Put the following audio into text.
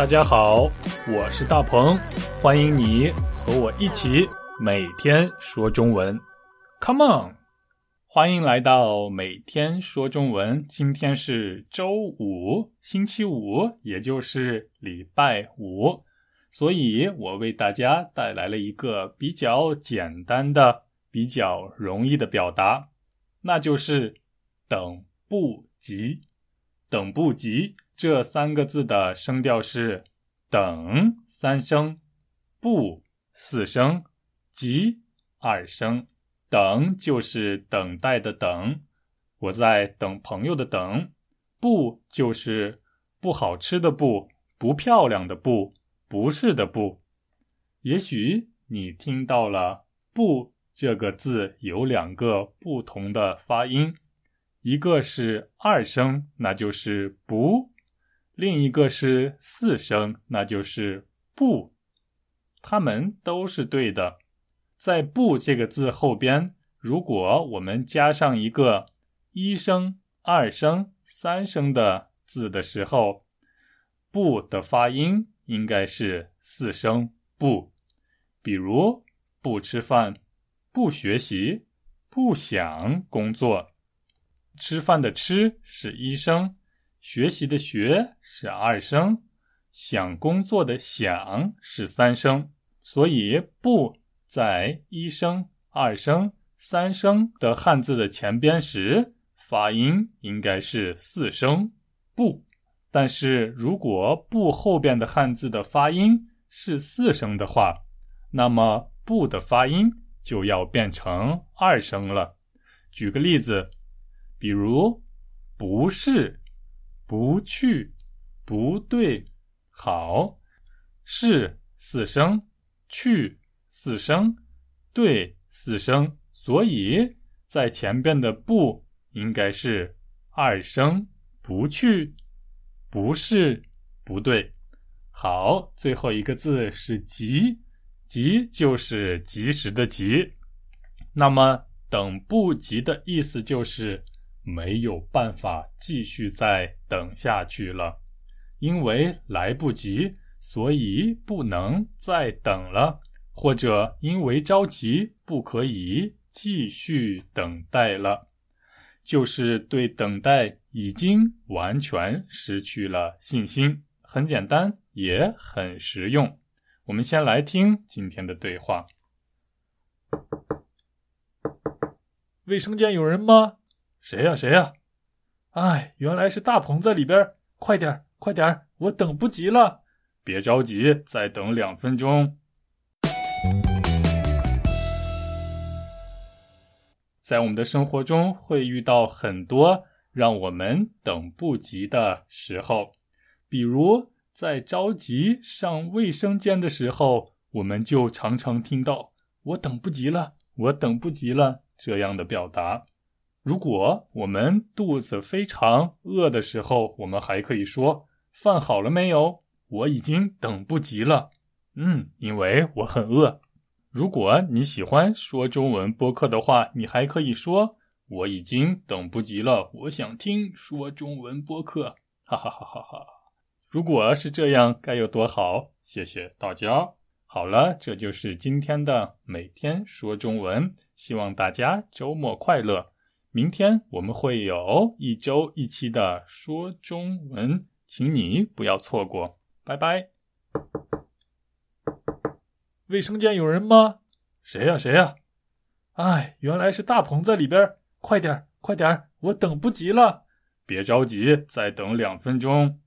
大家好，我是大鹏，欢迎你和我一起每天说中文。Come on，欢迎来到每天说中文。今天是周五，星期五，也就是礼拜五，所以我为大家带来了一个比较简单的、比较容易的表达，那就是等不及。等不及。这三个字的声调是等三声，不四声，急二声。等就是等待的等，我在等朋友的等。不就是不好吃的不，不漂亮的不，不是的不。也许你听到了“不”这个字有两个不同的发音，一个是二声，那就是不。另一个是四声，那就是不，它们都是对的。在“不”这个字后边，如果我们加上一个一声、二声、三声的字的时候，“不”的发音应该是四声“不”。比如不吃饭、不学习、不想工作。吃饭的“吃”是一声。学习的“学”是二声，想工作的“想”是三声，所以“不”在一声、二声、三声的汉字的前边时，发音应该是四声“不”。但是如果“不”后边的汉字的发音是四声的话，那么“不”的发音就要变成二声了。举个例子，比如“不是”。不去，不对，好，是四声，去四声，对四声，所以在前边的不应该是二声，不去，不是，不对，好，最后一个字是急，急就是及时的急，那么等不及的意思就是。没有办法继续再等下去了，因为来不及，所以不能再等了；或者因为着急，不可以继续等待了，就是对等待已经完全失去了信心。很简单，也很实用。我们先来听今天的对话：卫生间有人吗？谁呀？谁呀？哎，原来是大鹏在里边！快点，快点，我等不及了！别着急，再等两分钟。在我们的生活中，会遇到很多让我们等不及的时候，比如在着急上卫生间的时候，我们就常常听到“我等不及了，我等不及了”这样的表达。如果我们肚子非常饿的时候，我们还可以说“饭好了没有？我已经等不及了。”嗯，因为我很饿。如果你喜欢说中文播客的话，你还可以说“我已经等不及了，我想听说中文播客。”哈哈哈哈哈！如果是这样，该有多好！谢谢大家。好了，这就是今天的每天说中文。希望大家周末快乐。明天我们会有一周一期的说中文，请你不要错过，拜拜。卫生间有人吗？谁呀？谁呀？哎，原来是大鹏在里边！快点，快点，我等不及了！别着急，再等两分钟。